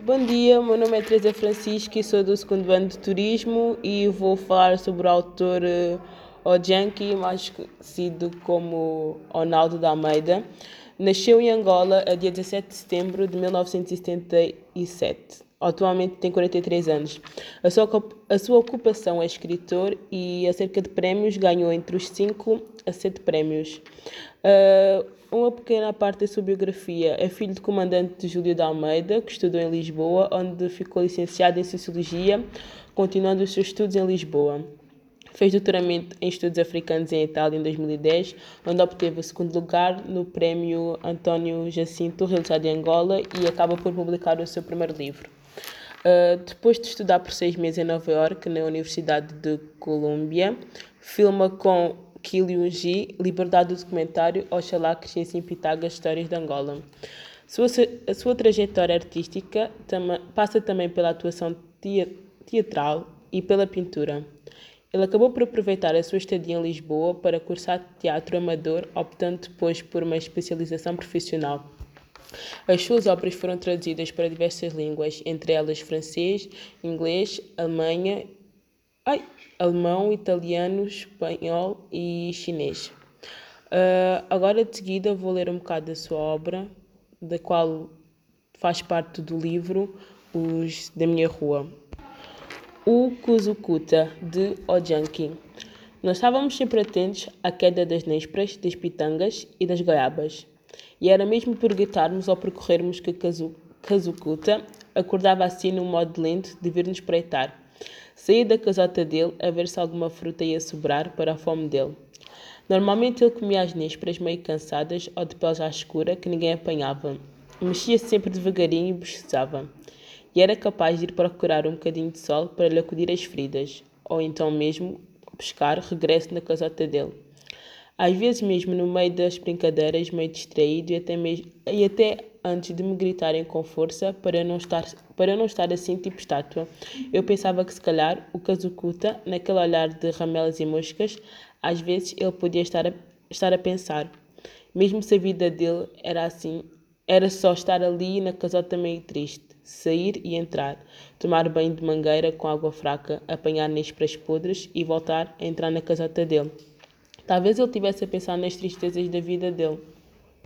Bom dia, meu nome é Teresa Francisco e sou do segundo ano de Turismo e vou falar sobre o autor uh, Ojanki, mais conhecido como Ronaldo da Almeida. Nasceu em Angola a dia 17 de setembro de 1977. Atualmente tem 43 anos. A sua, a sua ocupação é escritor e a cerca de prémios ganhou entre os 5 a 7 prémios. Uh, uma pequena parte da sua biografia é filho de comandante Júlio de Almeida, que estudou em Lisboa, onde ficou licenciado em Sociologia, continuando os seus estudos em Lisboa. Fez doutoramento em estudos africanos em Itália em 2010, onde obteve o segundo lugar no prémio António Jacinto, realizado em Angola, e acaba por publicar o seu primeiro livro. Uh, depois de estudar por seis meses em Nova York, na Universidade de Colômbia, filma com Killian G, Liberdade do Documentário, Oxalá que Crescem Pitagas, Histórias de Angola. Sua, a sua trajetória artística tam, passa também pela atuação teatral e pela pintura. Ele acabou por aproveitar a sua estadia em Lisboa para cursar teatro amador, optando depois por uma especialização profissional. As suas obras foram traduzidas para diversas línguas, entre elas francês, inglês, alemã, ai, alemão, italiano, espanhol e chinês. Uh, agora de seguida vou ler um bocado da sua obra, da qual faz parte do livro Os da Minha Rua. O Kuzukuta, de Ojanki. Nós estávamos sempre atentos à queda das nésperas, das pitangas e das goiabas. E era mesmo por gritarmos ou percorrermos que Kazukuta acordava assim num modo lento de vir nos espreitar. Saía da casota dele a ver se alguma fruta ia sobrar para a fome dele. Normalmente ele comia as nésperas meio cansadas ou de pele já escura que ninguém apanhava. Mexia -se sempre devagarinho e bocejava. E era capaz de ir procurar um bocadinho de sol para lhe acudir as feridas, ou então mesmo pescar regresso na casota dele. Às vezes mesmo no meio das brincadeiras, meio distraído e até, mesmo, e até antes de me gritarem com força para não estar, para não estar assim tipo estátua, eu pensava que se calhar o Kazukuta, naquele olhar de ramelas e moscas, às vezes ele podia estar a, estar a pensar. Mesmo se a vida dele era assim, era só estar ali na casota meio triste, sair e entrar, tomar banho de mangueira com água fraca, apanhar nésperas podres e voltar a entrar na casota dele. Talvez ele tivesse a pensar nas tristezas da vida dele.